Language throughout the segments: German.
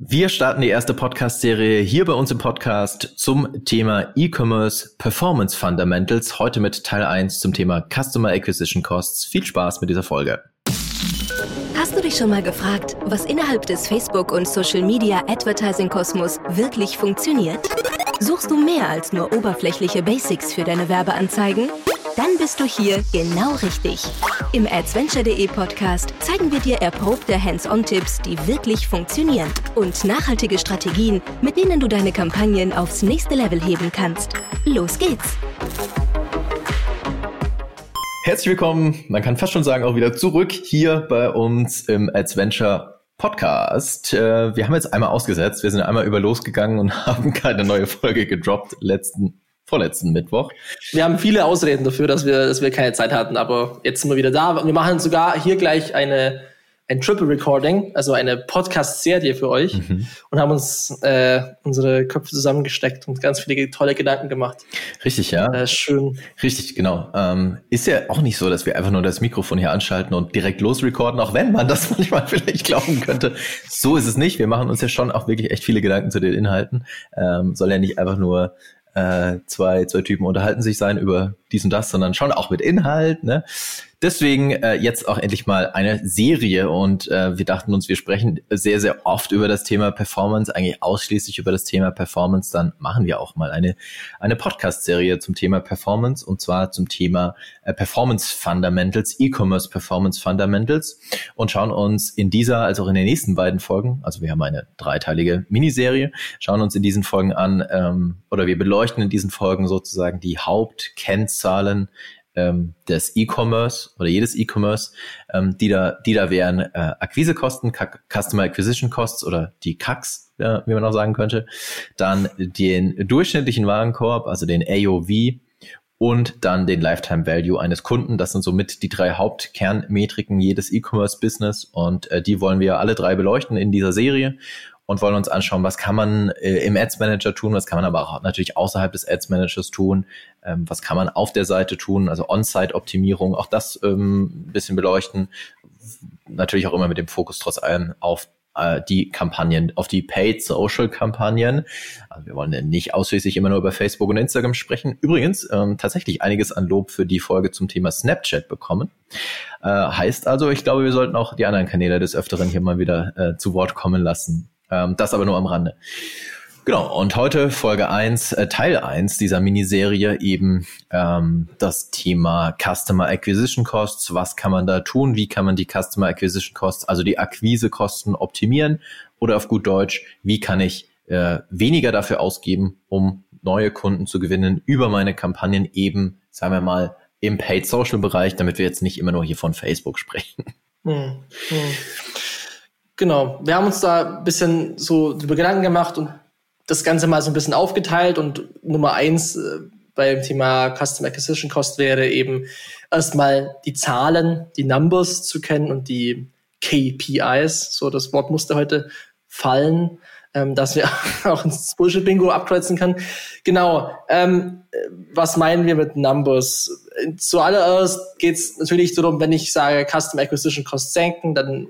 Wir starten die erste Podcast-Serie hier bei uns im Podcast zum Thema E-Commerce Performance Fundamentals. Heute mit Teil 1 zum Thema Customer Acquisition Costs. Viel Spaß mit dieser Folge. Hast du dich schon mal gefragt, was innerhalb des Facebook- und Social-Media Advertising-Kosmos wirklich funktioniert? Suchst du mehr als nur oberflächliche Basics für deine Werbeanzeigen? Dann bist du hier genau richtig. Im AdsVenture.de Podcast zeigen wir dir erprobte Hands-on-Tipps, die wirklich funktionieren und nachhaltige Strategien, mit denen du deine Kampagnen aufs nächste Level heben kannst. Los geht's! Herzlich willkommen, man kann fast schon sagen, auch wieder zurück hier bei uns im AdsVenture Podcast. Äh, wir haben jetzt einmal ausgesetzt, wir sind einmal über losgegangen und haben keine neue Folge gedroppt letzten vorletzten Mittwoch. Wir haben viele Ausreden dafür, dass wir, dass wir keine Zeit hatten, aber jetzt sind wir wieder da. Wir machen sogar hier gleich eine, ein Triple Recording, also eine Podcast-Serie für euch mhm. und haben uns äh, unsere Köpfe zusammengesteckt und ganz viele tolle Gedanken gemacht. Richtig, ja. Äh, schön. Richtig, genau. Ähm, ist ja auch nicht so, dass wir einfach nur das Mikrofon hier anschalten und direkt losrecorden, auch wenn man das manchmal vielleicht glauben könnte. So ist es nicht. Wir machen uns ja schon auch wirklich echt viele Gedanken zu den Inhalten. Ähm, soll ja nicht einfach nur äh, zwei, zwei Typen unterhalten sich sein über dies und das, sondern schon auch mit Inhalt. Ne? Deswegen äh, jetzt auch endlich mal eine Serie und äh, wir dachten uns, wir sprechen sehr, sehr oft über das Thema Performance, eigentlich ausschließlich über das Thema Performance. Dann machen wir auch mal eine, eine Podcast-Serie zum Thema Performance und zwar zum Thema äh, Performance Fundamentals, E-Commerce Performance Fundamentals und schauen uns in dieser, als auch in den nächsten beiden Folgen, also wir haben eine dreiteilige Miniserie, schauen uns in diesen Folgen an ähm, oder wir beleuchten in diesen Folgen sozusagen die Hauptkennzahlen ähm, des E-Commerce oder jedes E-Commerce, ähm, die da, die da wären äh, Akquisekosten, Customer Acquisition Costs oder die CACs, ja, wie man auch sagen könnte, dann den durchschnittlichen Warenkorb, also den AOV und dann den Lifetime Value eines Kunden. Das sind somit die drei Hauptkernmetriken jedes E-Commerce-Business und äh, die wollen wir alle drei beleuchten in dieser Serie und wollen uns anschauen, was kann man äh, im Ads Manager tun, was kann man aber auch natürlich außerhalb des Ads Managers tun, ähm, was kann man auf der Seite tun, also On-Site-Optimierung, auch das ähm, ein bisschen beleuchten. Natürlich auch immer mit dem Fokus trotz allem auf äh, die Kampagnen, auf die Paid Social Kampagnen. Also wir wollen nicht ausschließlich immer nur über Facebook und Instagram sprechen. Übrigens ähm, tatsächlich einiges an Lob für die Folge zum Thema Snapchat bekommen. Äh, heißt also, ich glaube, wir sollten auch die anderen Kanäle des Öfteren hier mal wieder äh, zu Wort kommen lassen. Ähm, das aber nur am Rande. Genau, und heute Folge 1, äh, Teil 1 dieser Miniserie eben ähm, das Thema Customer Acquisition Costs. Was kann man da tun? Wie kann man die Customer Acquisition Costs, also die Akquisekosten optimieren? Oder auf gut Deutsch, wie kann ich äh, weniger dafür ausgeben, um neue Kunden zu gewinnen über meine Kampagnen eben, sagen wir mal, im Paid Social Bereich, damit wir jetzt nicht immer nur hier von Facebook sprechen. Hm, hm. Genau, wir haben uns da ein bisschen so über Gedanken gemacht und das Ganze mal so ein bisschen aufgeteilt und Nummer eins äh, beim Thema Custom Acquisition Cost wäre eben erstmal die Zahlen, die Numbers zu kennen und die KPIs. So, das Wort musste heute fallen, ähm, dass wir auch ins Bullshit-Bingo abkreuzen können. Genau, ähm, was meinen wir mit Numbers? Zuallererst geht es natürlich darum, wenn ich sage Custom Acquisition Cost senken, dann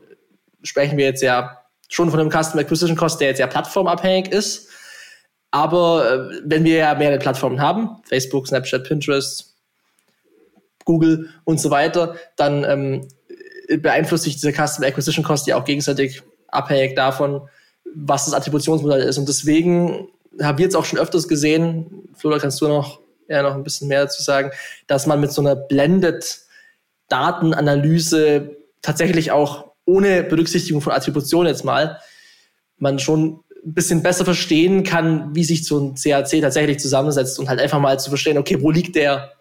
sprechen wir jetzt ja schon von einem Custom Acquisition Cost, der jetzt ja plattformabhängig ist. Aber äh, wenn wir ja mehrere Plattformen haben, Facebook, Snapchat, Pinterest, Google und so weiter, dann ähm, beeinflusst sich dieser Custom Acquisition Cost ja auch gegenseitig abhängig davon, was das Attributionsmodell ist. Und deswegen haben wir jetzt auch schon öfters gesehen, Flora, kannst du noch, ja, noch ein bisschen mehr dazu sagen, dass man mit so einer Blended Datenanalyse tatsächlich auch ohne Berücksichtigung von Attribution jetzt mal, man schon ein bisschen besser verstehen kann, wie sich so ein CAC tatsächlich zusammensetzt und halt einfach mal zu verstehen, okay, wo liegt der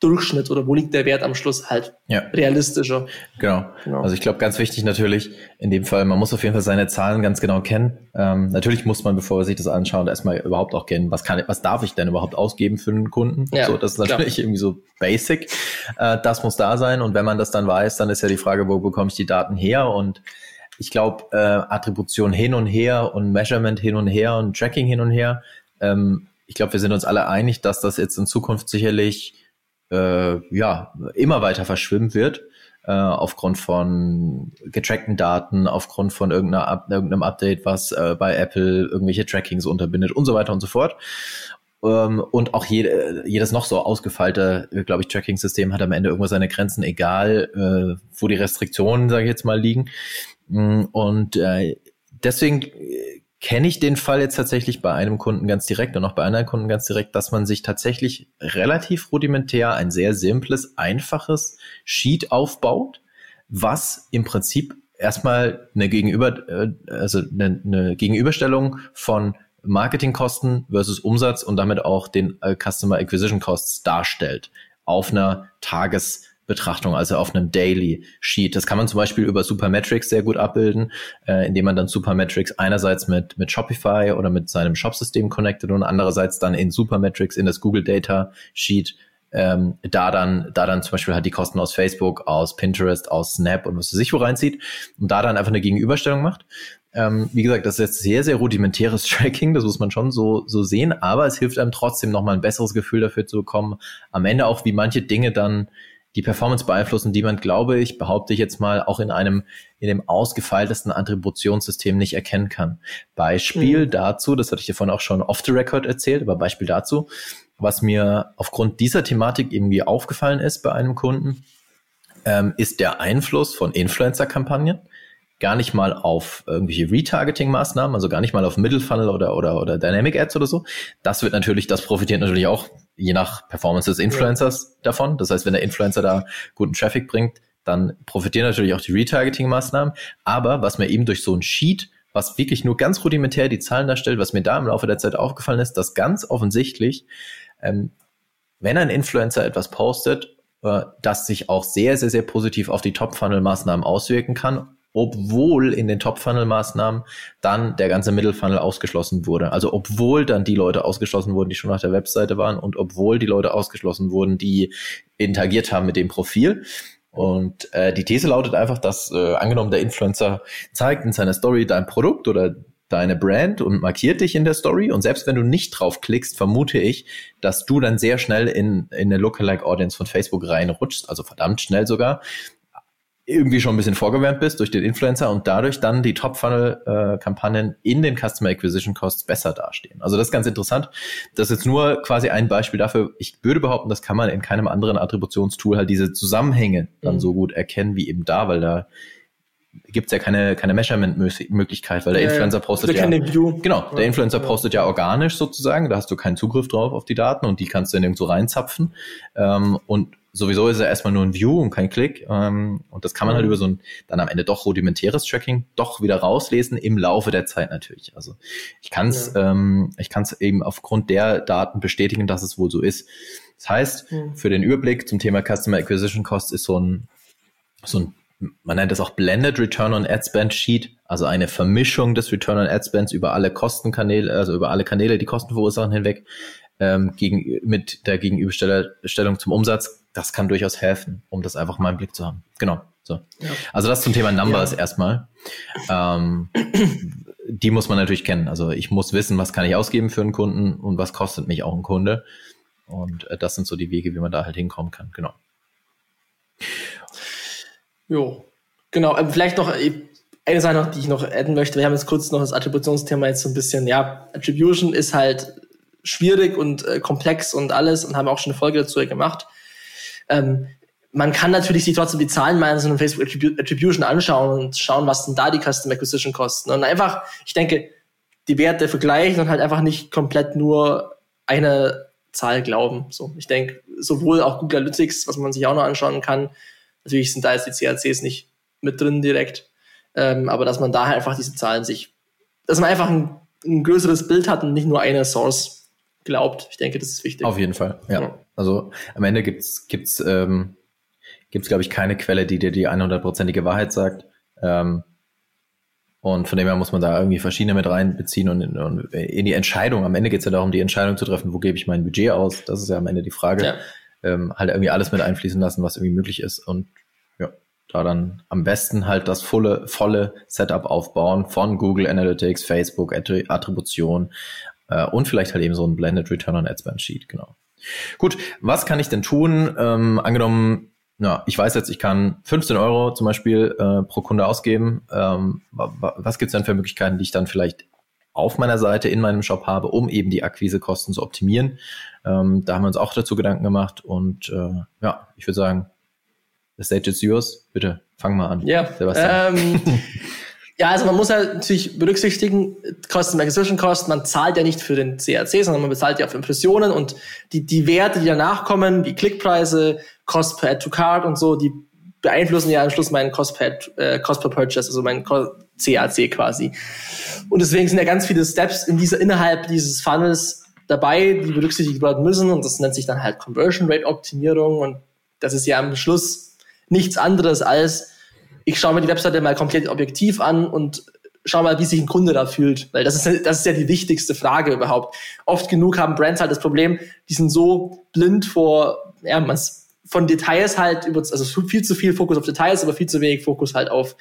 Durchschnitt oder wo liegt der Wert am Schluss halt ja. realistischer. Genau. genau. Also ich glaube, ganz wichtig natürlich in dem Fall, man muss auf jeden Fall seine Zahlen ganz genau kennen. Ähm, natürlich muss man, bevor man sich das anschaut, erstmal überhaupt auch kennen, was kann, was darf ich denn überhaupt ausgeben für einen Kunden? Ja, so, das ist natürlich klar. irgendwie so basic. Äh, das muss da sein. Und wenn man das dann weiß, dann ist ja die Frage, wo bekomme ich die Daten her? Und ich glaube, äh, Attribution hin und her und Measurement hin und her und Tracking hin und her. Ähm, ich glaube, wir sind uns alle einig, dass das jetzt in Zukunft sicherlich äh, ja immer weiter verschwimmen wird. äh, aufgrund von getrackten Daten, aufgrund von irgendeiner, irgendeinem Update, was äh, bei Apple irgendwelche Trackings unterbindet und so weiter und so fort. Ähm, und auch jede, jedes noch so ausgefeilte, äh, glaube ich, Tracking-System hat am Ende irgendwo seine Grenzen, egal äh, wo die Restriktionen, sage ich jetzt mal, liegen. Mm, und äh, deswegen äh, kenne ich den Fall jetzt tatsächlich bei einem Kunden ganz direkt und auch bei anderen Kunden ganz direkt, dass man sich tatsächlich relativ rudimentär ein sehr simples, einfaches Sheet aufbaut, was im Prinzip erstmal eine Gegenüber, äh, also eine, eine Gegenüberstellung von Marketingkosten versus Umsatz und damit auch den äh, Customer Acquisition Costs darstellt auf einer Tagesbetrachtung, also auf einem Daily Sheet. Das kann man zum Beispiel über Supermetrics sehr gut abbilden, äh, indem man dann Supermetrics einerseits mit, mit Shopify oder mit seinem Shopsystem connectet und andererseits dann in Supermetrics in das Google Data Sheet ähm, da dann, da dann zum Beispiel halt die Kosten aus Facebook, aus Pinterest, aus Snap und was für sich wo reinzieht und da dann einfach eine Gegenüberstellung macht. Ähm, wie gesagt, das ist jetzt sehr, sehr rudimentäres Tracking, das muss man schon so, so sehen, aber es hilft einem trotzdem nochmal ein besseres Gefühl dafür zu bekommen, am Ende auch, wie manche Dinge dann die Performance beeinflussen, die man, glaube ich, behaupte ich jetzt mal, auch in einem, in dem ausgefeiltesten Attributionssystem nicht erkennen kann. Beispiel mhm. dazu, das hatte ich dir vorhin auch schon off the record erzählt, aber Beispiel dazu, was mir aufgrund dieser Thematik irgendwie aufgefallen ist bei einem Kunden, ähm, ist der Einfluss von Influencer-Kampagnen gar nicht mal auf irgendwelche Retargeting-Maßnahmen, also gar nicht mal auf Middle Funnel oder, oder, oder Dynamic Ads oder so. Das wird natürlich, das profitiert natürlich auch je nach Performance des Influencers ja. davon. Das heißt, wenn der Influencer da guten Traffic bringt, dann profitieren natürlich auch die Retargeting-Maßnahmen. Aber was mir eben durch so ein Sheet, was wirklich nur ganz rudimentär die Zahlen darstellt, was mir da im Laufe der Zeit aufgefallen ist, dass ganz offensichtlich, ähm, wenn ein Influencer etwas postet, äh, das sich auch sehr, sehr, sehr positiv auf die Top-Funnel-Maßnahmen auswirken kann obwohl in den Top-Funnel-Maßnahmen dann der ganze Middle-Funnel ausgeschlossen wurde. Also obwohl dann die Leute ausgeschlossen wurden, die schon auf der Webseite waren und obwohl die Leute ausgeschlossen wurden, die interagiert haben mit dem Profil. Und äh, die These lautet einfach, dass äh, angenommen der Influencer zeigt in seiner Story dein Produkt oder deine Brand und markiert dich in der Story. Und selbst wenn du nicht drauf klickst, vermute ich, dass du dann sehr schnell in, in eine Lookalike Audience von Facebook reinrutschst, also verdammt schnell sogar irgendwie schon ein bisschen vorgewärmt bist durch den Influencer und dadurch dann die Top-Funnel-Kampagnen in den Customer Acquisition Costs besser dastehen. Also das ist ganz interessant. Das ist jetzt nur quasi ein Beispiel dafür. Ich würde behaupten, das kann man in keinem anderen Attributionstool halt diese Zusammenhänge dann mhm. so gut erkennen wie eben da, weil da gibt's ja keine, keine Measurement-Möglichkeit, weil der ja, Influencer postet ja, genau, der Influencer postet ja organisch sozusagen, da hast du keinen Zugriff drauf auf die Daten und die kannst du dann irgendwo reinzapfen. Ähm, und sowieso ist er erstmal nur ein View und kein Klick. Ähm, und das kann man halt mhm. über so ein dann am Ende doch rudimentäres Tracking doch wieder rauslesen im Laufe der Zeit natürlich. Also ich kann es ja. ähm, ich kann es eben aufgrund der Daten bestätigen, dass es wohl so ist. Das heißt, mhm. für den Überblick zum Thema Customer Acquisition Cost ist so ein so ein man nennt das auch Blended Return on Ad Spend Sheet, also eine Vermischung des Return on Ad Spends über alle Kostenkanäle, also über alle Kanäle, die Kosten verursachen hinweg, ähm, gegen, mit der Gegenüberstellung zum Umsatz das kann durchaus helfen, um das einfach mal im Blick zu haben. Genau. So. Ja. Also das zum Thema Numbers ja. erstmal. Ähm, die muss man natürlich kennen. Also ich muss wissen, was kann ich ausgeben für einen Kunden und was kostet mich auch ein Kunde. Und äh, das sind so die Wege, wie man da halt hinkommen kann. Genau. Jo, genau. Ähm, vielleicht noch äh, eine Sache noch, die ich noch adden möchte. Wir haben jetzt kurz noch das Attributionsthema jetzt so ein bisschen. Ja, Attribution ist halt schwierig und äh, komplex und alles und haben auch schon eine Folge dazu gemacht. Ähm, man kann natürlich sich trotzdem die Zahlen meiner so Facebook Attribution anschauen und schauen, was denn da die Custom Acquisition kosten. Und einfach, ich denke, die Werte vergleichen und halt einfach nicht komplett nur eine Zahl glauben. So, ich denke, sowohl auch Google Analytics, was man sich auch noch anschauen kann. Natürlich sind da jetzt die CACs nicht mit drin direkt. Ähm, aber dass man da halt einfach diese Zahlen sich, dass man einfach ein, ein größeres Bild hat und nicht nur eine Source glaubt. Ich denke, das ist wichtig. Auf jeden Fall, ja. ja. Also am Ende gibt's gibt's ähm, gibt's glaube ich keine Quelle, die dir die 100%ige Wahrheit sagt. Ähm, und von dem her muss man da irgendwie verschiedene mit reinbeziehen und in, und in die Entscheidung. Am Ende geht's ja darum, die Entscheidung zu treffen, wo gebe ich mein Budget aus. Das ist ja am Ende die Frage. Ja. Ähm, halt irgendwie alles mit einfließen lassen, was irgendwie möglich ist. Und ja, da dann am besten halt das volle, volle Setup aufbauen von Google Analytics, Facebook, Attribution, äh, und vielleicht halt eben so ein Blended Return on Ad Spend Sheet, genau. Gut, was kann ich denn tun? Ähm, angenommen, ja, ich weiß jetzt, ich kann 15 Euro zum Beispiel äh, pro Kunde ausgeben. Ähm, was gibt's denn für Möglichkeiten, die ich dann vielleicht auf meiner Seite in meinem Shop habe, um eben die Akquisekosten zu optimieren? Ähm, da haben wir uns auch dazu Gedanken gemacht und äh, ja, ich würde sagen, the stage is yours. Bitte, fang mal an. Ja, Sebastian. Ähm, Ja, also man muss halt natürlich berücksichtigen, Custom Acquisition Cost, man zahlt ja nicht für den CAC, sondern man bezahlt ja für Impressionen und die, die Werte, die danach kommen, wie Klickpreise, Cost per Add to Card und so, die beeinflussen ja am Schluss meinen Cost per, äh, Cost per Purchase, also mein CAC quasi. Und deswegen sind ja ganz viele Steps in dieser, innerhalb dieses Funnels dabei, die berücksichtigt werden müssen und das nennt sich dann halt Conversion Rate Optimierung und das ist ja am Schluss nichts anderes als ich schaue mir die Webseite mal komplett objektiv an und schau mal, wie sich ein Kunde da fühlt. Weil das ist, das ist ja die wichtigste Frage überhaupt. Oft genug haben Brands halt das Problem, die sind so blind vor, ja, man von Details halt, über, also viel zu viel Fokus auf Details, aber viel zu wenig Fokus halt auf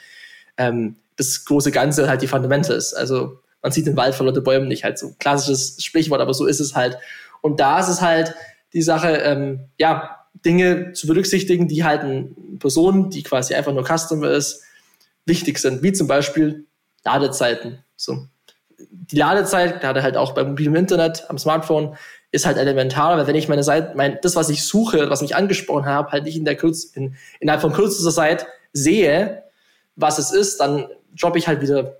ähm, das große Ganze, halt die Fundamentals. Also man sieht den Wald vor lauter Bäumen nicht, halt so klassisches Sprichwort, aber so ist es halt. Und da ist es halt die Sache, ähm, ja, Dinge zu berücksichtigen, die halt eine Person, die quasi einfach nur Customer ist, wichtig sind, wie zum Beispiel Ladezeiten. So. Die Ladezeit, gerade halt auch beim mobilen Internet, am Smartphone, ist halt elementar, weil wenn ich meine Seite, mein, das, was ich suche, was mich angesprochen habe, halt nicht in der Kürz, in, innerhalb von kürzester Zeit sehe, was es ist, dann droppe ich halt wieder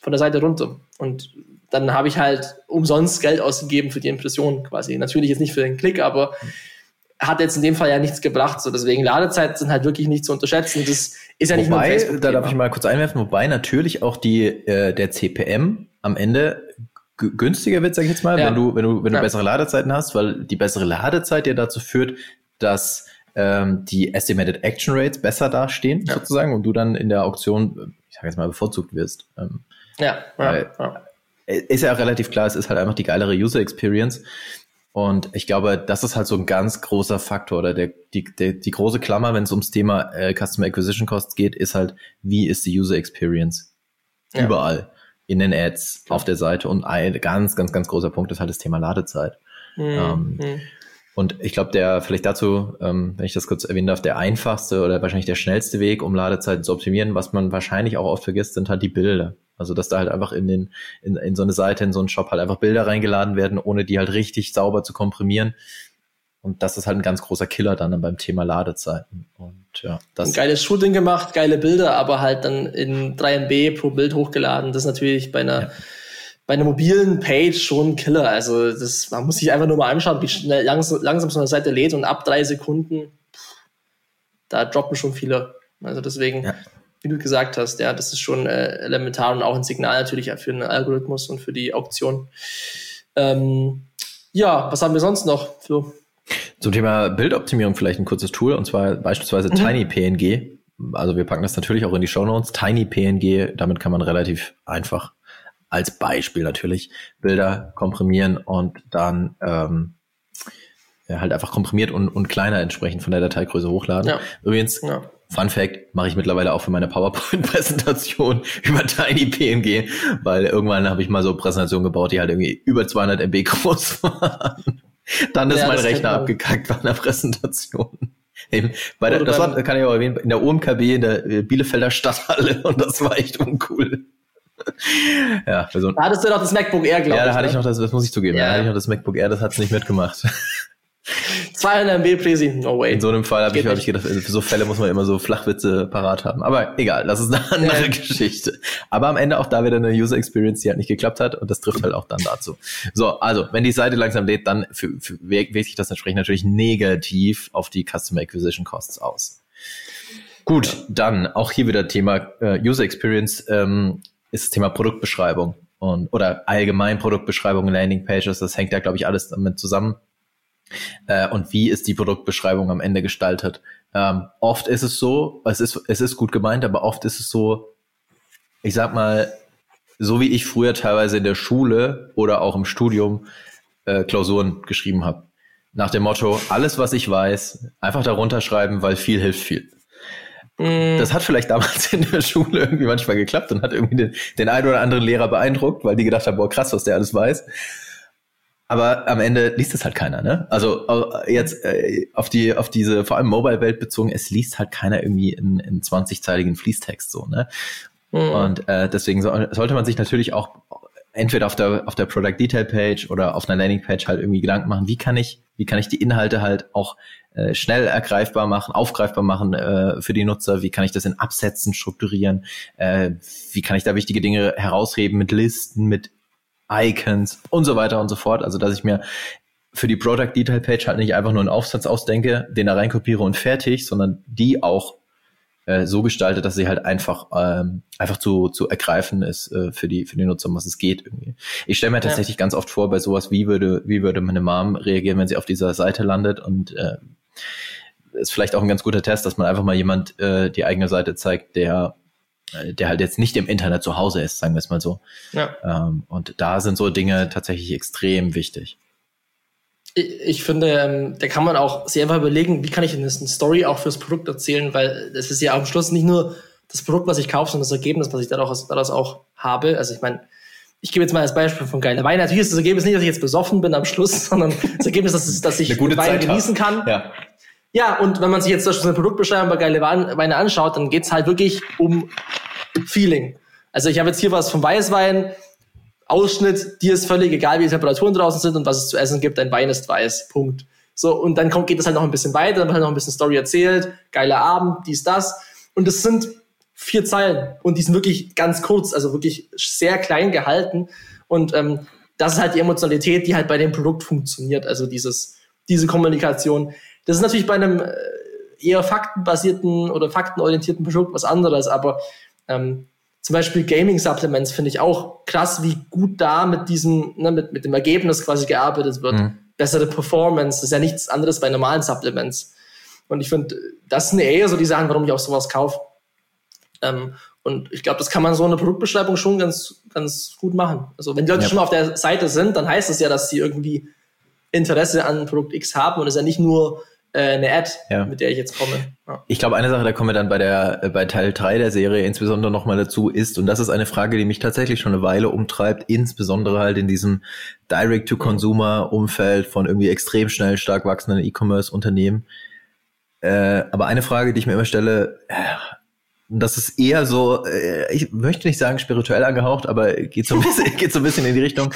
von der Seite runter. Und dann habe ich halt umsonst Geld ausgegeben für die Impression quasi. Natürlich jetzt nicht für den Klick, aber hat jetzt in dem Fall ja nichts gebracht. So, deswegen Ladezeiten sind halt wirklich nicht zu unterschätzen. Das ist ja nicht wobei, nur ein Da darf ich mal kurz einwerfen, wobei natürlich auch die, äh, der CPM am Ende günstiger wird, sag ich jetzt mal, ja. wenn du, wenn du, wenn du ja. bessere Ladezeiten hast, weil die bessere Ladezeit ja dazu führt, dass ähm, die Estimated Action Rates besser dastehen, ja. sozusagen, und du dann in der Auktion, ich sag jetzt mal, bevorzugt wirst. Ähm, ja, ja, ja. Ist ja relativ klar, es ist halt einfach die geilere User Experience. Und ich glaube, das ist halt so ein ganz großer Faktor oder der, die, der, die große Klammer, wenn es ums Thema äh, Customer Acquisition Costs geht, ist halt, wie ist die User Experience? Ja. Überall. In den Ads, auf der Seite. Und ein ganz, ganz, ganz großer Punkt ist halt das Thema Ladezeit. Mhm. Ähm, mhm. Und ich glaube, der, vielleicht dazu, ähm, wenn ich das kurz erwähnen darf, der einfachste oder wahrscheinlich der schnellste Weg, um Ladezeiten zu optimieren, was man wahrscheinlich auch oft vergisst, sind halt die Bilder. Also, dass da halt einfach in den, in, in so eine Seite, in so einen Shop halt einfach Bilder reingeladen werden, ohne die halt richtig sauber zu komprimieren. Und das ist halt ein ganz großer Killer dann beim Thema Ladezeiten. Und ja, das. Ein geiles Shooting gemacht, geile Bilder, aber halt dann in 3 MB pro Bild hochgeladen. Das ist natürlich bei einer, ja. bei einer mobilen Page schon ein Killer. Also, das, man muss sich einfach nur mal anschauen, wie schnell langsam, langsam so eine Seite lädt und ab drei Sekunden, da droppen schon viele. Also deswegen, ja wie du gesagt hast, ja, das ist schon äh, elementar und auch ein Signal natürlich für den Algorithmus und für die Auktion. Ähm, ja, was haben wir sonst noch? Flo? Zum Thema Bildoptimierung vielleicht ein kurzes Tool und zwar beispielsweise mhm. TinyPNG. Also wir packen das natürlich auch in die Show Notes. TinyPNG, damit kann man relativ einfach als Beispiel natürlich Bilder komprimieren und dann ähm, ja, halt einfach komprimiert und, und kleiner entsprechend von der Dateigröße hochladen. Ja. Übrigens, ja. Fun Fact, mache ich mittlerweile auch für meine PowerPoint-Präsentation über TinyPNG, weil irgendwann habe ich mal so Präsentationen gebaut, die halt irgendwie über 200 MB groß waren. Dann ist ja, mein Rechner abgekackt bei einer Präsentation. Eben, bei der, das war, kann ich auch erwähnen, in der OMKB, in der äh, Bielefelder Stadthalle und das war echt uncool. ja, so da hattest du doch das MacBook Air, glaube ich. Ja, da hatte ne? ich noch das, das muss ich zugeben, ja. da hatte ich noch das MacBook Air, das hat's nicht mitgemacht. 200 MB Presi, no way. In so einem Fall habe ich, hab ich gedacht, also für so Fälle muss man immer so Flachwitze parat haben. Aber egal, das ist eine andere ja. Geschichte. Aber am Ende auch da wieder eine User Experience, die halt nicht geklappt hat und das trifft halt auch dann dazu. So, also, wenn die Seite langsam lädt, dann für, für, wirkt sich das entsprechend natürlich negativ auf die Customer Acquisition Costs aus. Gut, ja. dann auch hier wieder Thema äh, User Experience ähm, ist das Thema Produktbeschreibung und oder allgemein Produktbeschreibung, Landing Pages, das hängt ja, glaube ich, alles damit zusammen äh, und wie ist die Produktbeschreibung am Ende gestaltet. Ähm, oft ist es so, es ist, es ist gut gemeint, aber oft ist es so, ich sag mal, so wie ich früher teilweise in der Schule oder auch im Studium äh, Klausuren geschrieben habe. Nach dem Motto, alles, was ich weiß, einfach darunter schreiben, weil viel hilft viel. Mm. Das hat vielleicht damals in der Schule irgendwie manchmal geklappt und hat irgendwie den, den einen oder anderen Lehrer beeindruckt, weil die gedacht haben, boah, krass, was der alles weiß. Aber am Ende liest es halt keiner, ne? Also jetzt äh, auf die auf diese vor allem Mobile-Welt bezogen, es liest halt keiner irgendwie in, in 20-zeiligen Fließtext so, ne? Mhm. Und äh, deswegen so, sollte man sich natürlich auch entweder auf der auf der Product Detail Page oder auf einer Landing Page halt irgendwie Gedanken machen, wie kann ich wie kann ich die Inhalte halt auch äh, schnell ergreifbar machen, aufgreifbar machen äh, für die Nutzer, wie kann ich das in Absätzen strukturieren, äh, wie kann ich da wichtige Dinge herausheben mit Listen, mit Icons und so weiter und so fort. Also dass ich mir für die Product Detail Page halt nicht einfach nur einen Aufsatz ausdenke, den da reinkopiere und fertig, sondern die auch äh, so gestaltet, dass sie halt einfach ähm, einfach zu, zu ergreifen ist äh, für die für die Nutzer, um was es geht irgendwie. Ich stelle mir tatsächlich ja. ganz oft vor bei sowas, wie würde wie würde meine Mom reagieren, wenn sie auf dieser Seite landet und äh, ist vielleicht auch ein ganz guter Test, dass man einfach mal jemand äh, die eigene Seite zeigt, der der halt jetzt nicht im Internet zu Hause ist, sagen wir es mal so. Ja. Ähm, und da sind so Dinge tatsächlich extrem wichtig. Ich finde, ähm, da kann man auch sehr einfach überlegen, wie kann ich eine Story auch fürs Produkt erzählen, weil das ist ja am Schluss nicht nur das Produkt, was ich kaufe, sondern das Ergebnis, was ich daraus, daraus auch habe. Also ich meine, ich gebe jetzt mal als Beispiel von geile Wein. Natürlich ist das Ergebnis nicht, dass ich jetzt besoffen bin am Schluss, sondern das Ergebnis, dass, dass ich Wein genießen kann. Ja. Ja, und wenn man sich jetzt zum Beispiel eine Produktbeschreibung bei geile Weine anschaut, dann geht's halt wirklich um Feeling. Also ich habe jetzt hier was vom Weißwein, Ausschnitt, dir ist völlig egal, wie die Temperaturen draußen sind und was es zu essen gibt, dein Wein ist weiß. Punkt. So, und dann kommt, geht es halt noch ein bisschen weiter, dann wird halt noch ein bisschen Story erzählt, geiler Abend, dies, das. Und es sind vier Zeilen und die sind wirklich ganz kurz, also wirklich sehr klein gehalten. Und ähm, das ist halt die Emotionalität, die halt bei dem Produkt funktioniert, also dieses, diese Kommunikation. Das ist natürlich bei einem äh, eher faktenbasierten oder faktenorientierten Produkt was anderes, aber ähm, zum Beispiel Gaming Supplements finde ich auch krass, wie gut da mit diesem, ne, mit, mit dem Ergebnis quasi gearbeitet wird. Mhm. Bessere Performance, das ist ja nichts anderes bei normalen Supplements. Und ich finde, das sind eher so die Sachen, warum ich auch sowas kaufe. Ähm, und ich glaube, das kann man so in der Produktbeschreibung schon ganz, ganz gut machen. Also wenn die Leute ja. schon mal auf der Seite sind, dann heißt das ja, dass sie irgendwie Interesse an Produkt X haben und es ist ja nicht nur äh, eine Ad, ja. mit der ich jetzt komme. Ja. Ich glaube, eine Sache, da kommen wir dann bei der äh, bei Teil 3 der Serie insbesondere nochmal dazu, ist, und das ist eine Frage, die mich tatsächlich schon eine Weile umtreibt, insbesondere halt in diesem Direct-to-Consumer-Umfeld von irgendwie extrem schnell stark wachsenden E-Commerce-Unternehmen. Äh, aber eine Frage, die ich mir immer stelle, äh, das ist eher so, äh, ich möchte nicht sagen spirituell angehaucht, aber geht so ein bisschen, geht so ein bisschen in die Richtung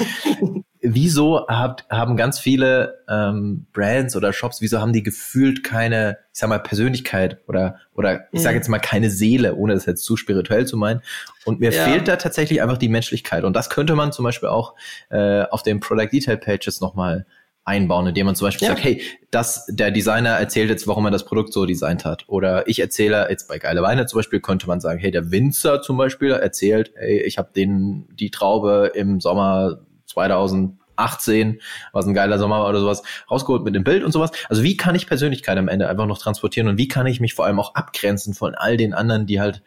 wieso habt, haben ganz viele ähm, Brands oder Shops, wieso haben die gefühlt keine, ich sag mal, Persönlichkeit oder, oder ich sage mhm. jetzt mal keine Seele, ohne das jetzt zu spirituell zu meinen. Und mir ja. fehlt da tatsächlich einfach die Menschlichkeit. Und das könnte man zum Beispiel auch äh, auf den Product Detail Pages nochmal einbauen, indem man zum Beispiel ja. sagt, hey, das, der Designer erzählt jetzt, warum er das Produkt so designt hat. Oder ich erzähle jetzt bei Geile Weine zum Beispiel, könnte man sagen, hey, der Winzer zum Beispiel erzählt, hey, ich habe den die Traube im Sommer 2018, was ein geiler Sommer war oder sowas, rausgeholt mit dem Bild und sowas. Also wie kann ich Persönlichkeit am Ende einfach noch transportieren und wie kann ich mich vor allem auch abgrenzen von all den anderen, die halt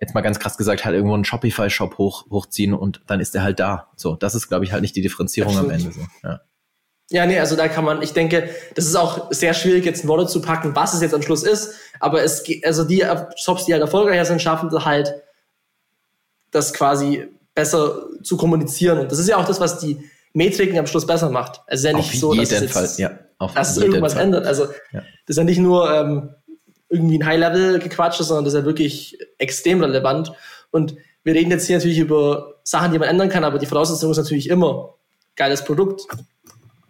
jetzt mal ganz krass gesagt halt irgendwo einen Shopify-Shop hoch, hochziehen und dann ist der halt da. So, das ist, glaube ich, halt nicht die Differenzierung Absolut. am Ende. So. Ja. Ja, nee, also da kann man, ich denke, das ist auch sehr schwierig, jetzt in Worte zu packen, was es jetzt am Schluss ist. Aber es also die Shops, die halt erfolgreicher sind, schaffen halt das quasi besser zu kommunizieren. Und das ist ja auch das, was die Metriken am Schluss besser macht. Also ja nicht auf so, dass, es, Fall, ja, dass es irgendwas Fall. ändert. Also ja. das ist ja nicht nur ähm, irgendwie ein High-Level-Gequatsch, sondern das ist ja wirklich extrem relevant. Und wir reden jetzt hier natürlich über Sachen, die man ändern kann, aber die Voraussetzung ist natürlich immer geiles Produkt,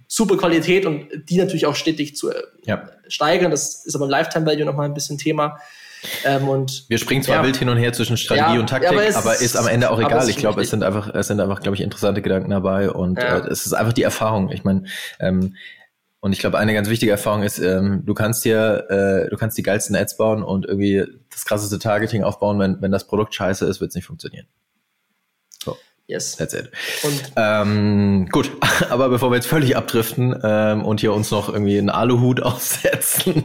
super Qualität und die natürlich auch stetig zu äh, ja. steigern. Das ist aber im Lifetime Value nochmal ein bisschen Thema. Ähm, und wir springen zwar ja, wild hin und her zwischen Strategie ja, und Taktik, aber, aber, ist am Ende auch egal. Ich glaube, es sind einfach, es sind einfach, glaube ich, interessante Gedanken dabei und ja. äh, es ist einfach die Erfahrung. Ich meine, ähm, und ich glaube, eine ganz wichtige Erfahrung ist, ähm, du kannst dir, äh, du kannst die geilsten Ads bauen und irgendwie das krasseste Targeting aufbauen. Wenn, wenn das Produkt scheiße ist, wird es nicht funktionieren. So. Yes. That's it. Und ähm, gut, aber bevor wir jetzt völlig abdriften ähm, und hier uns noch irgendwie einen Aluhut aufsetzen,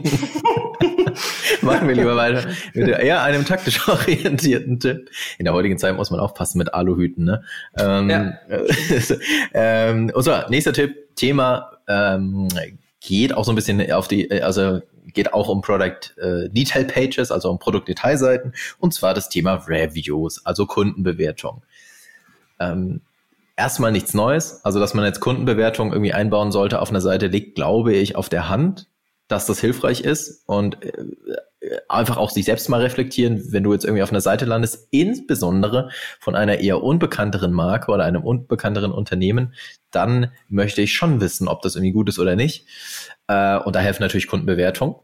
machen wir lieber weiter mit eher einem taktisch orientierten Tipp. In der heutigen Zeit muss man aufpassen mit Aluhüten. Ne? Ähm, ja. ähm, und zwar, nächster Tipp, Thema ähm, geht auch so ein bisschen auf die, also geht auch um Product äh, Detail Pages, also um Produktdetailseiten, und zwar das Thema Reviews, also Kundenbewertung. Ähm, erstmal nichts Neues. Also, dass man jetzt Kundenbewertung irgendwie einbauen sollte auf einer Seite, liegt, glaube ich, auf der Hand, dass das hilfreich ist und äh, einfach auch sich selbst mal reflektieren, wenn du jetzt irgendwie auf einer Seite landest, insbesondere von einer eher unbekannteren Marke oder einem unbekannteren Unternehmen, dann möchte ich schon wissen, ob das irgendwie gut ist oder nicht. Äh, und da helfen natürlich Kundenbewertung.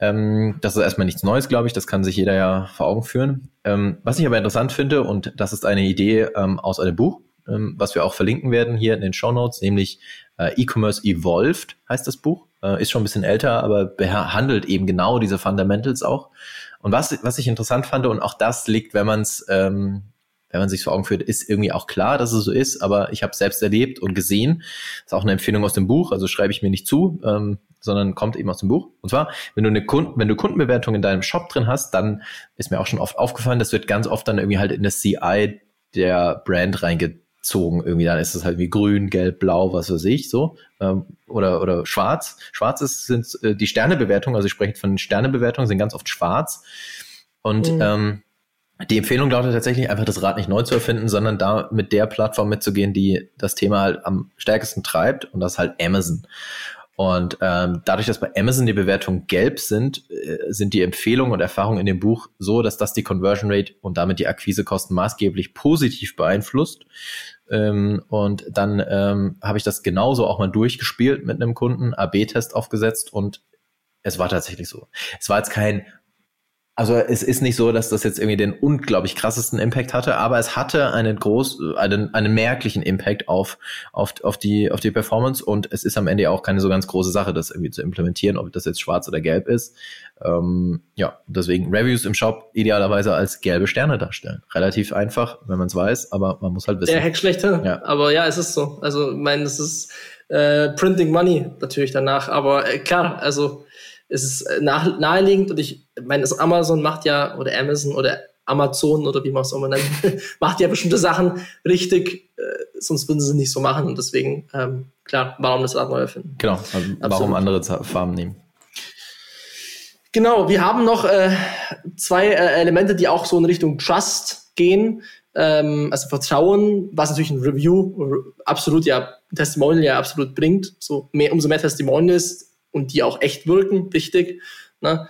Ähm, das ist erstmal nichts Neues, glaube ich. Das kann sich jeder ja vor Augen führen. Ähm, was ich aber interessant finde, und das ist eine Idee ähm, aus einem Buch, ähm, was wir auch verlinken werden hier in den Show Notes, nämlich äh, E-Commerce Evolved heißt das Buch. Äh, ist schon ein bisschen älter, aber behandelt eben genau diese Fundamentals auch. Und was, was ich interessant fand, und auch das liegt, wenn man es, ähm, wenn man sich vor Augen führt, ist irgendwie auch klar, dass es so ist, aber ich habe selbst erlebt und gesehen. ist auch eine Empfehlung aus dem Buch, also schreibe ich mir nicht zu, ähm, sondern kommt eben aus dem Buch. Und zwar, wenn du eine Kunden, wenn du Kundenbewertung in deinem Shop drin hast, dann ist mir auch schon oft aufgefallen, das wird ganz oft dann irgendwie halt in das CI der Brand reingezogen gezogen irgendwie. Dann ist es halt wie grün, gelb, blau, was weiß ich, so. Ähm, oder, oder schwarz. Schwarz ist, sind äh, die Sternebewertungen, also ich spreche von Sternebewertungen, sind ganz oft schwarz. Und mhm. ähm, die Empfehlung lautet tatsächlich einfach das Rad nicht neu zu erfinden, sondern da mit der Plattform mitzugehen, die das Thema halt am stärksten treibt und das halt Amazon. Und ähm, dadurch, dass bei Amazon die Bewertungen gelb sind, äh, sind die Empfehlungen und Erfahrungen in dem Buch so, dass das die Conversion Rate und damit die Akquisekosten maßgeblich positiv beeinflusst. Ähm, und dann ähm, habe ich das genauso auch mal durchgespielt mit einem Kunden, AB-Test aufgesetzt und es war tatsächlich so. Es war jetzt kein also es ist nicht so, dass das jetzt irgendwie den unglaublich krassesten Impact hatte, aber es hatte einen groß, einen, einen merklichen Impact auf, auf, auf die, auf die Performance und es ist am Ende auch keine so ganz große Sache, das irgendwie zu implementieren, ob das jetzt schwarz oder gelb ist. Ähm, ja, deswegen Reviews im Shop idealerweise als gelbe Sterne darstellen. Relativ einfach, wenn man es weiß, aber man muss halt wissen. Der Hack schlechter. Ja. Aber ja, es ist so. Also, ich meine, es ist äh, Printing Money natürlich danach, aber äh, klar, also es ist äh, nach, naheliegend und ich meine, Amazon macht ja, oder Amazon oder Amazon oder wie man es auch mal nennt, macht ja bestimmte Sachen richtig, äh, sonst würden sie es nicht so machen und deswegen, ähm, klar, warum das Rad neu erfinden? Genau, also warum andere Farben nehmen. Genau, wir haben noch äh, zwei äh, Elemente, die auch so in Richtung Trust gehen, ähm, also Vertrauen, was natürlich ein Review absolut ja, Testimonial ja absolut bringt. So mehr, umso mehr Testimonials, und die auch echt wirken, wichtig, ne?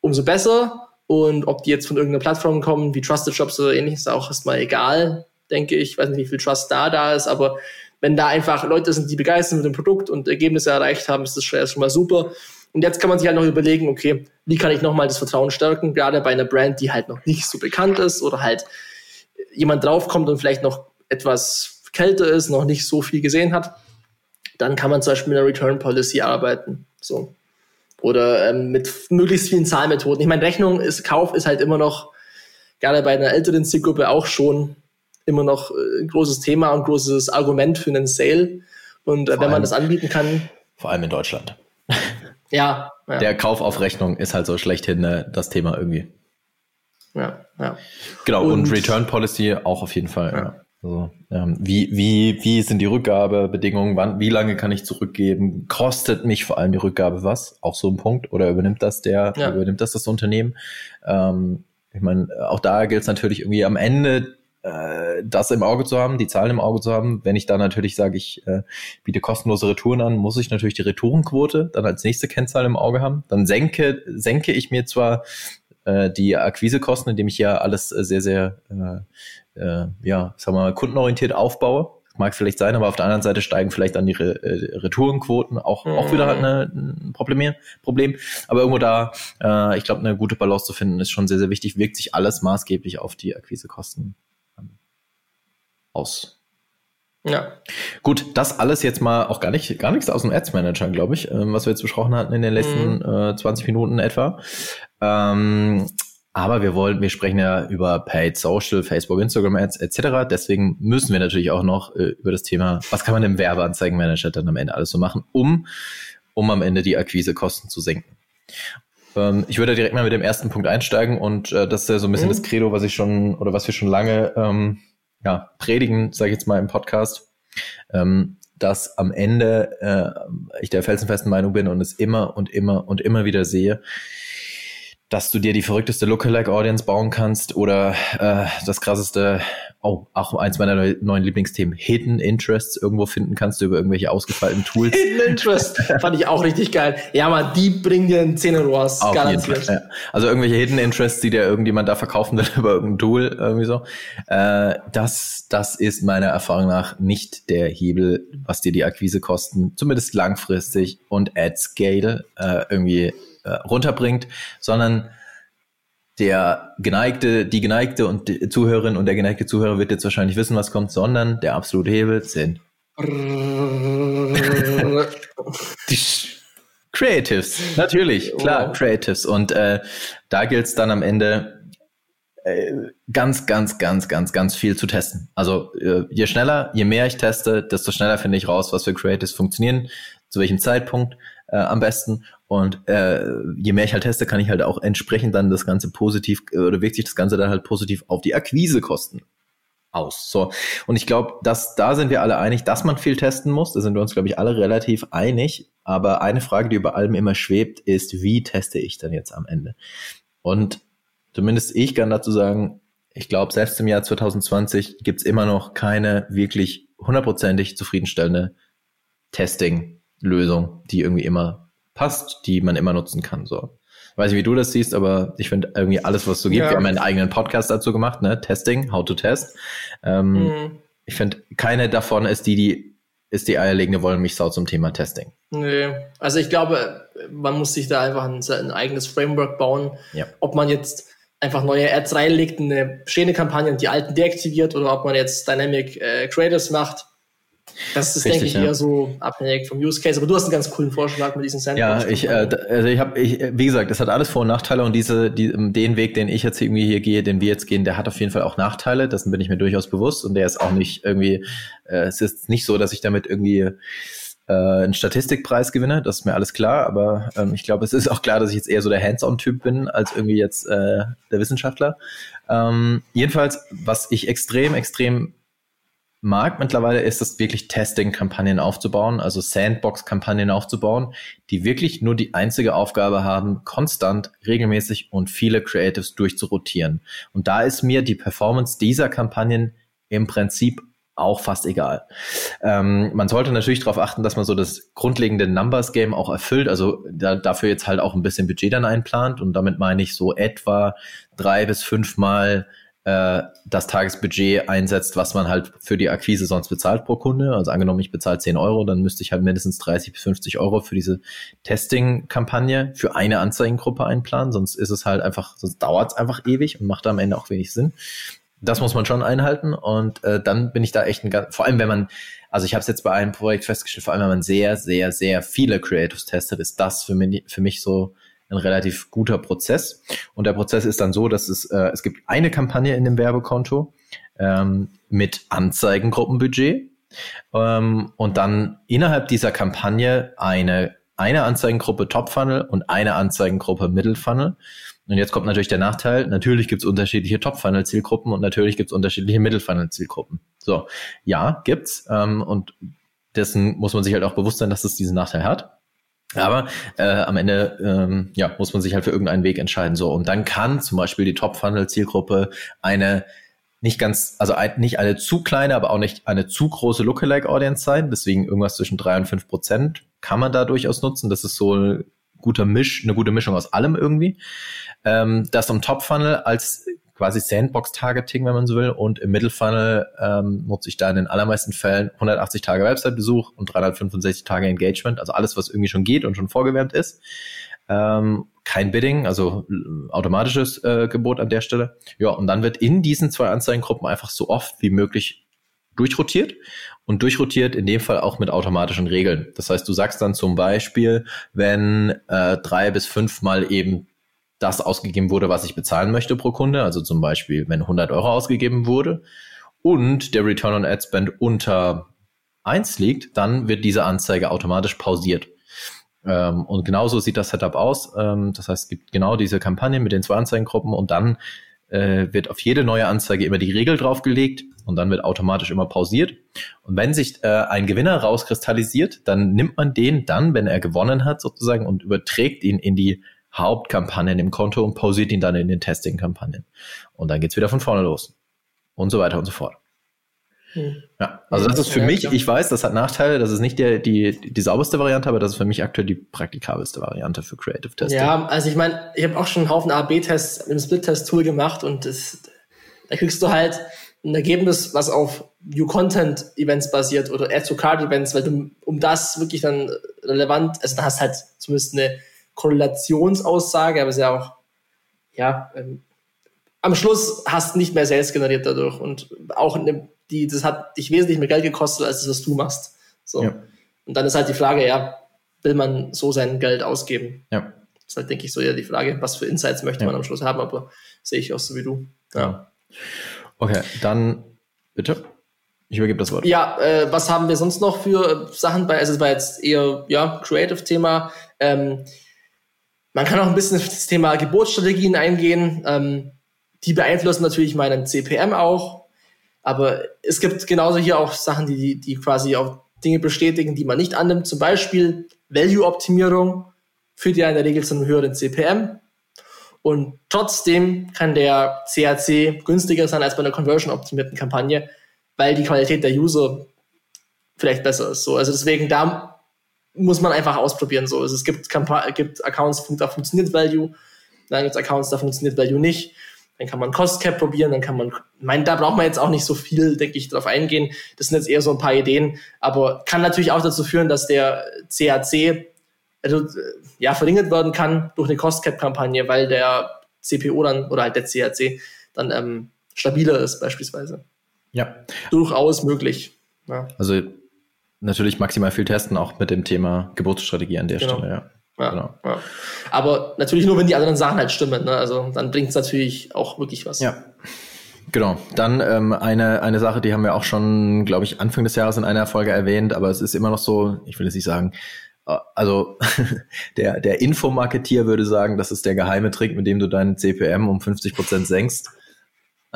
Umso besser. Und ob die jetzt von irgendeiner Plattform kommen, wie Trusted Shops oder ähnliches, ist auch erstmal egal, denke ich. Ich weiß nicht, wie viel Trust da da ist, aber wenn da einfach Leute sind, die begeistert mit dem Produkt und Ergebnisse erreicht haben, ist das schon, mal super. Und jetzt kann man sich halt noch überlegen, okay, wie kann ich nochmal das Vertrauen stärken, gerade bei einer Brand, die halt noch nicht so bekannt ist oder halt jemand draufkommt und vielleicht noch etwas kälter ist, noch nicht so viel gesehen hat. Dann kann man zum Beispiel mit einer Return Policy arbeiten. So. Oder ähm, mit möglichst vielen Zahlmethoden. Ich meine, Rechnung ist, Kauf ist halt immer noch, gerade bei einer älteren Zielgruppe auch schon immer noch äh, ein großes Thema und großes Argument für einen Sale. Und äh, wenn allem, man das anbieten kann. Vor allem in Deutschland. ja, ja. Der Kauf auf Rechnung ist halt so schlechthin äh, das Thema irgendwie. Ja, ja. Genau, und, und Return Policy auch auf jeden Fall. Ja. ja. Also, ähm, wie, wie, wie sind die Rückgabebedingungen? Wann, wie lange kann ich zurückgeben? Kostet mich vor allem die Rückgabe was? Auch so ein Punkt. Oder übernimmt das der, ja. übernimmt das das Unternehmen? Ähm, ich meine, auch da gilt es natürlich irgendwie am Ende äh, das im Auge zu haben, die Zahlen im Auge zu haben. Wenn ich da natürlich sage, ich äh, biete kostenlose Retouren an, muss ich natürlich die Retourenquote dann als nächste Kennzahl im Auge haben. Dann senke, senke ich mir zwar äh, die Akquisekosten, indem ich ja alles äh, sehr, sehr äh, äh, ja, sag mal, kundenorientiert aufbaue. Mag vielleicht sein, aber auf der anderen Seite steigen vielleicht dann die Re äh, Retourenquoten auch, mhm. auch wieder halt eine, ein Problem, Problem. Aber irgendwo da, äh, ich glaube, eine gute Balance zu finden, ist schon sehr, sehr wichtig. Wirkt sich alles maßgeblich auf die Akquisekosten ähm, aus. Ja. Gut, das alles jetzt mal auch gar nicht, gar nichts aus dem Ads Manager, glaube ich, ähm, was wir jetzt besprochen hatten in den letzten mhm. äh, 20 Minuten etwa. Ähm, aber wir wollen, wir sprechen ja über Paid Social, Facebook, Instagram Ads etc. Deswegen müssen wir natürlich auch noch äh, über das Thema, was kann man im Werbeanzeigenmanager dann am Ende alles so machen, um, um am Ende die Akquisekosten zu senken. Ähm, ich würde direkt mal mit dem ersten Punkt einsteigen und äh, das ist ja so ein bisschen mhm. das Credo, was ich schon oder was wir schon lange ähm, ja, predigen, sage ich jetzt mal im Podcast. Ähm, dass am Ende äh, ich der felsenfesten Meinung bin und es immer und immer und immer wieder sehe, dass du dir die verrückteste Lookalike-Audience bauen kannst oder äh, das krasseste oh, auch eins meiner neuen Lieblingsthemen, Hidden Interests irgendwo finden kannst du über irgendwelche ausgefallenen Tools. Hidden Interest fand ich auch richtig geil. Ja, aber die bringen dir einen Zehner-Rohrs, garantiert. Ja. Also irgendwelche Hidden Interests, die dir irgendjemand da verkaufen will über irgendein Tool, irgendwie so. Äh, das, das ist meiner Erfahrung nach nicht der Hebel, was dir die Akquisekosten zumindest langfristig und at scale äh, irgendwie äh, runterbringt, sondern der geneigte, die geneigte und die Zuhörerin und der geneigte Zuhörer wird jetzt wahrscheinlich wissen, was kommt, sondern der absolute Hebel sind die Creatives. Natürlich, klar, oh. Creatives. Und äh, da gilt es dann am Ende äh, ganz, ganz, ganz, ganz, ganz viel zu testen. Also äh, je schneller, je mehr ich teste, desto schneller finde ich raus, was für Creatives funktionieren, zu welchem Zeitpunkt äh, am besten. Und äh, je mehr ich halt teste, kann ich halt auch entsprechend dann das Ganze positiv äh, oder wirkt sich das Ganze dann halt positiv auf die Akquisekosten aus. So. Und ich glaube, dass da sind wir alle einig, dass man viel testen muss. Da sind wir uns, glaube ich, alle relativ einig. Aber eine Frage, die über allem immer schwebt, ist, wie teste ich dann jetzt am Ende? Und zumindest ich kann dazu sagen, ich glaube, selbst im Jahr 2020 gibt's immer noch keine wirklich hundertprozentig zufriedenstellende Testing-Lösung, die irgendwie immer passt, die man immer nutzen kann. So. Weiß nicht, wie du das siehst, aber ich finde irgendwie alles, was es so gibt, ja. wir haben einen eigenen Podcast dazu gemacht, ne? Testing, how to test. Ähm, mhm. Ich finde, keine davon ist die, die ist die eierlegende Wollmilchsau zum Thema Testing. Nee, also ich glaube, man muss sich da einfach ein, ein eigenes Framework bauen. Ja. Ob man jetzt einfach neue Ads reinlegt, eine bestehende Kampagne und die alten deaktiviert oder ob man jetzt Dynamic äh, Creators macht das ist, Richtig, denke ich, ja. eher so abhängig vom Use Case. Aber du hast einen ganz coolen Vorschlag mit diesem Sandbox. Ja, ich, äh, also ich habe, ich, wie gesagt, es hat alles Vor- und Nachteile und diese, die, den Weg, den ich jetzt irgendwie hier gehe, den wir jetzt gehen, der hat auf jeden Fall auch Nachteile. Das bin ich mir durchaus bewusst und der ist auch nicht irgendwie, äh, es ist nicht so, dass ich damit irgendwie äh, einen Statistikpreis gewinne, das ist mir alles klar, aber ähm, ich glaube, es ist auch klar, dass ich jetzt eher so der Hands-on-Typ bin, als irgendwie jetzt äh, der Wissenschaftler. Ähm, jedenfalls, was ich extrem, extrem mag mittlerweile ist es wirklich Testing-Kampagnen aufzubauen, also Sandbox-Kampagnen aufzubauen, die wirklich nur die einzige Aufgabe haben, konstant, regelmäßig und viele Creatives durchzurotieren. Und da ist mir die Performance dieser Kampagnen im Prinzip auch fast egal. Ähm, man sollte natürlich darauf achten, dass man so das grundlegende Numbers Game auch erfüllt, also da, dafür jetzt halt auch ein bisschen Budget dann einplant und damit meine ich so etwa drei bis fünfmal äh, das Tagesbudget einsetzt, was man halt für die Akquise sonst bezahlt pro Kunde. Also angenommen, ich bezahle 10 Euro, dann müsste ich halt mindestens 30 bis 50 Euro für diese Testing-Kampagne für eine Anzeigengruppe einplanen. Sonst ist es halt einfach, sonst dauert es einfach ewig und macht am Ende auch wenig Sinn. Das muss man schon einhalten und äh, dann bin ich da echt ein ganz, vor allem wenn man, also ich habe es jetzt bei einem Projekt festgestellt, vor allem wenn man sehr, sehr, sehr viele Creatives testet, ist das für mich, für mich so ein relativ guter Prozess. Und der Prozess ist dann so, dass es, äh, es gibt eine Kampagne in dem Werbekonto ähm, mit Anzeigengruppenbudget ähm, und dann innerhalb dieser Kampagne eine, eine Anzeigengruppe Top Funnel und eine Anzeigengruppe Middle Funnel. Und jetzt kommt natürlich der Nachteil, natürlich gibt es unterschiedliche Top-Funnel-Zielgruppen und natürlich gibt es unterschiedliche Middle-Funnel-Zielgruppen. So, ja, gibt's. Ähm, und dessen muss man sich halt auch bewusst sein, dass es diesen Nachteil hat. Aber äh, am Ende ähm, ja, muss man sich halt für irgendeinen Weg entscheiden. So, und dann kann zum Beispiel die Top-Funnel-Zielgruppe eine nicht ganz, also nicht eine zu kleine, aber auch nicht eine zu große Lookalike-Audience sein. Deswegen irgendwas zwischen drei und fünf Prozent kann man da durchaus nutzen. Das ist so ein guter Misch, eine gute Mischung aus allem irgendwie. Ähm, das im Top-Funnel als quasi Sandbox-Targeting, wenn man so will. Und im Middle-Funnel ähm, nutze ich da in den allermeisten Fällen 180 Tage Website-Besuch und 365 Tage Engagement, also alles, was irgendwie schon geht und schon vorgewärmt ist. Ähm, kein Bidding, also automatisches äh, Gebot an der Stelle. Ja, und dann wird in diesen zwei Anzeigengruppen einfach so oft wie möglich durchrotiert und durchrotiert in dem Fall auch mit automatischen Regeln. Das heißt, du sagst dann zum Beispiel, wenn äh, drei bis fünfmal eben das ausgegeben wurde, was ich bezahlen möchte pro Kunde. Also zum Beispiel, wenn 100 Euro ausgegeben wurde und der Return on Ad Spend unter 1 liegt, dann wird diese Anzeige automatisch pausiert. Ähm, und genauso sieht das Setup aus. Ähm, das heißt, es gibt genau diese Kampagne mit den zwei Anzeigengruppen und dann äh, wird auf jede neue Anzeige immer die Regel draufgelegt und dann wird automatisch immer pausiert. Und wenn sich äh, ein Gewinner rauskristallisiert, dann nimmt man den dann, wenn er gewonnen hat sozusagen und überträgt ihn in die Hauptkampagnen im Konto und pausiert ihn dann in den Testing-Kampagnen. Und dann geht's wieder von vorne los. und so weiter und so fort. Hm. Ja, also das ist für ja, mich, klar. ich weiß, das hat Nachteile, das ist nicht der, die, die sauberste Variante, aber das ist für mich aktuell die praktikabelste Variante für Creative Testing. Ja, also ich meine, ich habe auch schon einen Haufen A-B-Tests mit dem Split-Test-Tool gemacht und das, da kriegst du halt ein Ergebnis, was auf New Content Events basiert oder Add to Card Events, weil du, um das wirklich dann relevant, also da hast halt zumindest eine Korrelationsaussage, aber es ist ja auch, ja, ähm, am Schluss hast du nicht mehr selbst generiert dadurch und auch eine die, das hat dich wesentlich mehr Geld gekostet, als das, was du machst. So. Ja. Und dann ist halt die Frage, ja, will man so sein Geld ausgeben? Ja. Das ist halt, denke ich, so eher die Frage, was für Insights möchte ja. man am Schluss haben, aber sehe ich auch so wie du. Ja. Okay, dann bitte. Ich übergebe das Wort. Ja, äh, was haben wir sonst noch für Sachen bei, also es war jetzt eher, ja, Creative-Thema. Ähm, man kann auch ein bisschen auf das Thema Geburtsstrategien eingehen. Ähm, die beeinflussen natürlich meinen CPM auch. Aber es gibt genauso hier auch Sachen, die, die quasi auch Dinge bestätigen, die man nicht annimmt. Zum Beispiel Value-Optimierung führt ja in der Regel zu einem höheren CPM. Und trotzdem kann der CAC günstiger sein als bei einer conversion-optimierten Kampagne, weil die Qualität der User vielleicht besser ist. So, also deswegen, da muss man einfach ausprobieren. So. Also es gibt, Kampa gibt Accounts, da funktioniert Value, dann gibt es Accounts, da funktioniert Value nicht. Dann kann man Cost Cap probieren, dann kann man, ich meine, da braucht man jetzt auch nicht so viel, denke ich, drauf eingehen. Das sind jetzt eher so ein paar Ideen, aber kann natürlich auch dazu führen, dass der CAC also, ja, verringert werden kann durch eine Cost Cap Kampagne, weil der CPO dann oder halt der CAC dann ähm, stabiler ist beispielsweise. Ja. Durchaus möglich. Ja. Also natürlich maximal viel testen, auch mit dem Thema Geburtsstrategie an der genau. Stelle, ja. Ja, genau. ja. Aber natürlich nur, wenn die anderen Sachen halt stimmen. Ne? Also dann bringt es natürlich auch wirklich was. Ja. Genau. Dann ähm, eine, eine Sache, die haben wir auch schon, glaube ich, Anfang des Jahres in einer Folge erwähnt, aber es ist immer noch so, ich will jetzt nicht sagen, äh, also der, der Infomarketier würde sagen, das ist der geheime Trick, mit dem du deinen CPM um 50 Prozent senkst.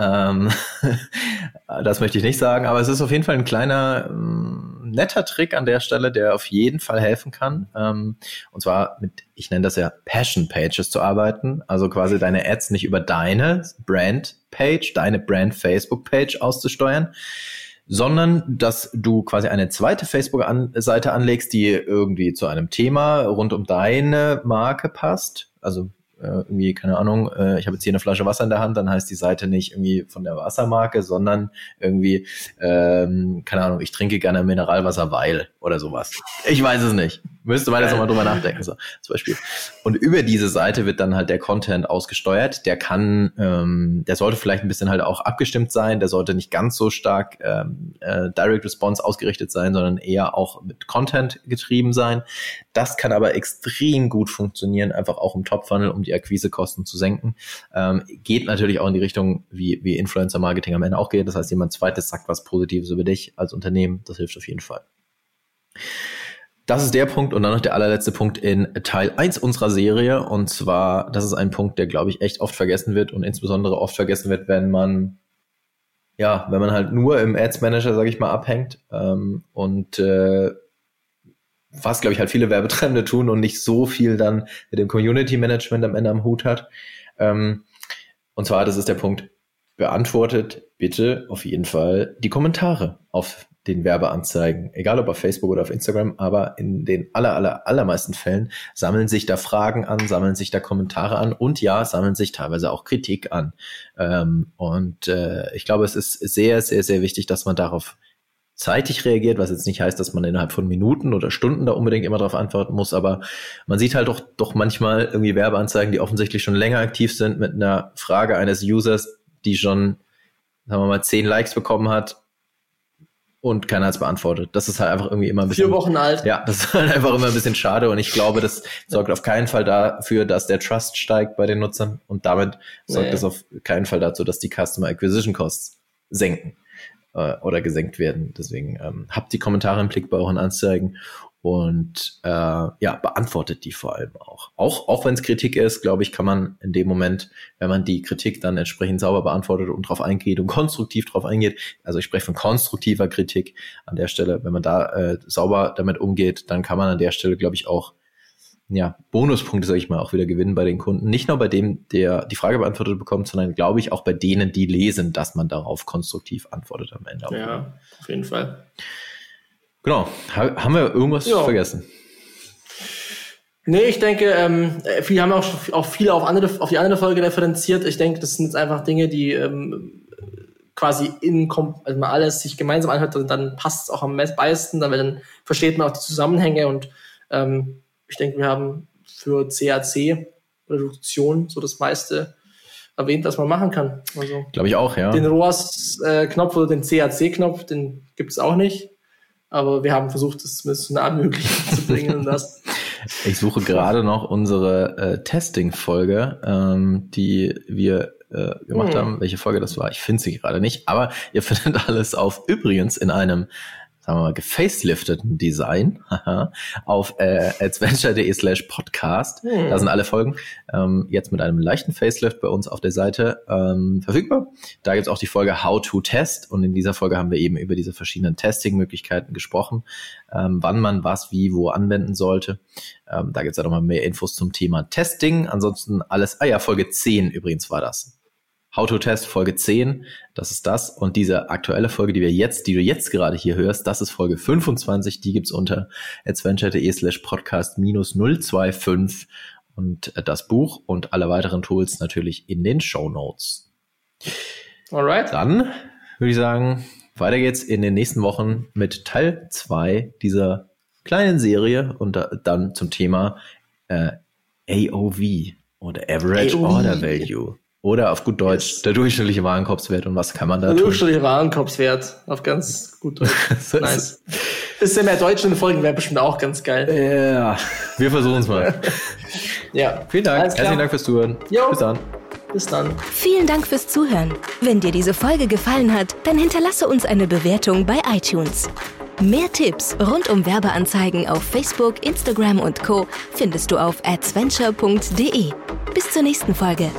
Ähm, das möchte ich nicht sagen, aber es ist auf jeden Fall ein kleiner, ähm, netter Trick an der Stelle, der auf jeden Fall helfen kann. Ähm, und zwar mit, ich nenne das ja Passion Pages zu arbeiten. Also quasi deine Ads nicht über deine Brand Page, deine Brand Facebook Page auszusteuern, sondern dass du quasi eine zweite Facebook-Seite anlegst, die irgendwie zu einem Thema rund um deine Marke passt. Also irgendwie, keine Ahnung, äh, ich habe jetzt hier eine Flasche Wasser in der Hand, dann heißt die Seite nicht irgendwie von der Wassermarke, sondern irgendwie, ähm, keine Ahnung, ich trinke gerne Mineralwasser, weil oder sowas. Ich weiß es nicht. Müsste man jetzt nochmal drüber nachdenken, so zum Beispiel. Und über diese Seite wird dann halt der Content ausgesteuert. Der kann, ähm, der sollte vielleicht ein bisschen halt auch abgestimmt sein. Der sollte nicht ganz so stark ähm, äh, Direct Response ausgerichtet sein, sondern eher auch mit Content getrieben sein. Das kann aber extrem gut funktionieren, einfach auch im Top-Funnel, um die Akquisekosten zu senken. Ähm, geht natürlich auch in die Richtung, wie, wie Influencer-Marketing am Ende auch geht. Das heißt, jemand zweites sagt was Positives über dich als Unternehmen. Das hilft auf jeden Fall. Das ist der Punkt und dann noch der allerletzte Punkt in Teil 1 unserer Serie. Und zwar, das ist ein Punkt, der, glaube ich, echt oft vergessen wird und insbesondere oft vergessen wird, wenn man, ja, wenn man halt nur im Ads Manager, sage ich mal, abhängt ähm, und äh, was, glaube ich, halt viele Werbetreibende tun und nicht so viel dann mit dem Community Management am Ende am Hut hat. Ähm, und zwar, das ist der Punkt, beantwortet bitte auf jeden Fall die Kommentare auf den Werbeanzeigen, egal ob auf Facebook oder auf Instagram, aber in den aller, aller, allermeisten Fällen sammeln sich da Fragen an, sammeln sich da Kommentare an und ja, sammeln sich teilweise auch Kritik an. Ähm, und äh, ich glaube, es ist sehr, sehr, sehr wichtig, dass man darauf zeitig reagiert, was jetzt nicht heißt, dass man innerhalb von Minuten oder Stunden da unbedingt immer darauf antworten muss, aber man sieht halt doch, doch manchmal irgendwie Werbeanzeigen, die offensichtlich schon länger aktiv sind mit einer Frage eines Users, die schon, sagen wir mal, zehn Likes bekommen hat und keiner hat es beantwortet. Das ist halt einfach irgendwie immer ein bisschen. Vier Wochen alt. Ja, das ist halt einfach immer ein bisschen schade und ich glaube, das sorgt auf keinen Fall dafür, dass der Trust steigt bei den Nutzern und damit sorgt nee. das auf keinen Fall dazu, dass die Customer Acquisition Costs senken äh, oder gesenkt werden. Deswegen ähm, habt die Kommentare im Blick bei euren Anzeigen und äh, ja, beantwortet die vor allem auch. Auch, auch wenn es Kritik ist, glaube ich, kann man in dem Moment, wenn man die Kritik dann entsprechend sauber beantwortet und darauf eingeht und konstruktiv darauf eingeht, also ich spreche von konstruktiver Kritik an der Stelle, wenn man da äh, sauber damit umgeht, dann kann man an der Stelle, glaube ich, auch ja, Bonuspunkte, sage ich mal, auch wieder gewinnen bei den Kunden. Nicht nur bei dem, der die Frage beantwortet bekommt, sondern glaube ich auch bei denen, die lesen, dass man darauf konstruktiv antwortet am Ende. Ja, auf jeden Fall. Genau. haben wir irgendwas ja. vergessen? Nee, ich denke, ähm, viele haben auch, auch viele auf, andere, auf die andere Folge referenziert. Ich denke, das sind jetzt einfach Dinge, die ähm, quasi in, also man alles sich gemeinsam anhört, und dann passt es auch am meisten, dann, dann versteht man auch die Zusammenhänge und ähm, ich denke, wir haben für CAC Reduktion so das meiste erwähnt, was man machen kann. Also glaube ich auch, ja. Den ROAS-Knopf oder den CAC-Knopf, den gibt es auch nicht. Aber wir haben versucht, das zumindest so nah möglich zu bringen. das. Ich suche gerade noch unsere äh, Testing-Folge, ähm, die wir äh, gemacht hm. haben. Welche Folge das war, ich finde sie gerade nicht. Aber ihr findet alles auf übrigens in einem sagen wir mal, gefacelifteten Design auf äh, adventure.de slash podcast. Hm. Da sind alle Folgen ähm, jetzt mit einem leichten Facelift bei uns auf der Seite ähm, verfügbar. Da gibt's auch die Folge How to Test und in dieser Folge haben wir eben über diese verschiedenen Testing-Möglichkeiten gesprochen, ähm, wann man was wie wo anwenden sollte. Ähm, da gibt's ja nochmal mehr Infos zum Thema Testing. Ansonsten alles, ah ja, Folge 10 übrigens war das. How to Test Folge 10, das ist das. Und diese aktuelle Folge, die wir jetzt, die du jetzt gerade hier hörst, das ist Folge 25, die gibt's unter adventure.de slash podcast minus 025 und äh, das Buch und alle weiteren Tools natürlich in den Show Notes. Alright. Dann würde ich sagen, weiter geht's in den nächsten Wochen mit Teil 2 dieser kleinen Serie und dann zum Thema äh, AOV oder Average AOV. Order Value. Oder auf gut Deutsch, yes. der durchschnittliche Warenkorbswert und was kann man da der tun? Der durchschnittliche Warenkorbswert, auf ganz gut Deutsch. nice. Bisschen mehr Deutsch in den Folgen wäre bestimmt auch ganz geil. Ja, wir versuchen es mal. ja. Vielen Dank. Herzlichen Dank fürs Zuhören. Jo. Bis dann. Bis dann. Vielen Dank fürs Zuhören. Wenn dir diese Folge gefallen hat, dann hinterlasse uns eine Bewertung bei iTunes. Mehr Tipps rund um Werbeanzeigen auf Facebook, Instagram und Co. findest du auf adventure.de. Bis zur nächsten Folge.